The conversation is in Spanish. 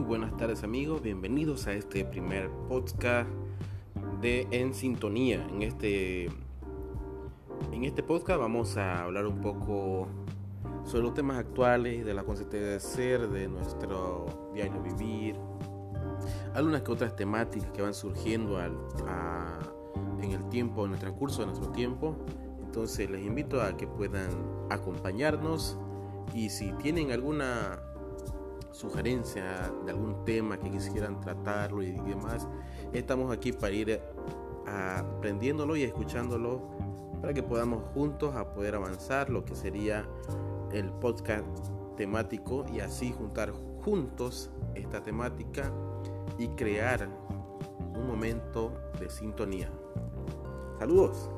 Buenas tardes amigos, bienvenidos a este primer podcast de En Sintonía. En este, en este podcast vamos a hablar un poco sobre los temas actuales, de la consistencia de ser, de nuestro diario vivir, algunas que otras temáticas que van surgiendo en el tiempo, en el transcurso de nuestro tiempo. Entonces les invito a que puedan acompañarnos y si tienen alguna sugerencia de algún tema que quisieran tratarlo y demás, estamos aquí para ir aprendiéndolo y escuchándolo para que podamos juntos a poder avanzar lo que sería el podcast temático y así juntar juntos esta temática y crear un momento de sintonía. Saludos.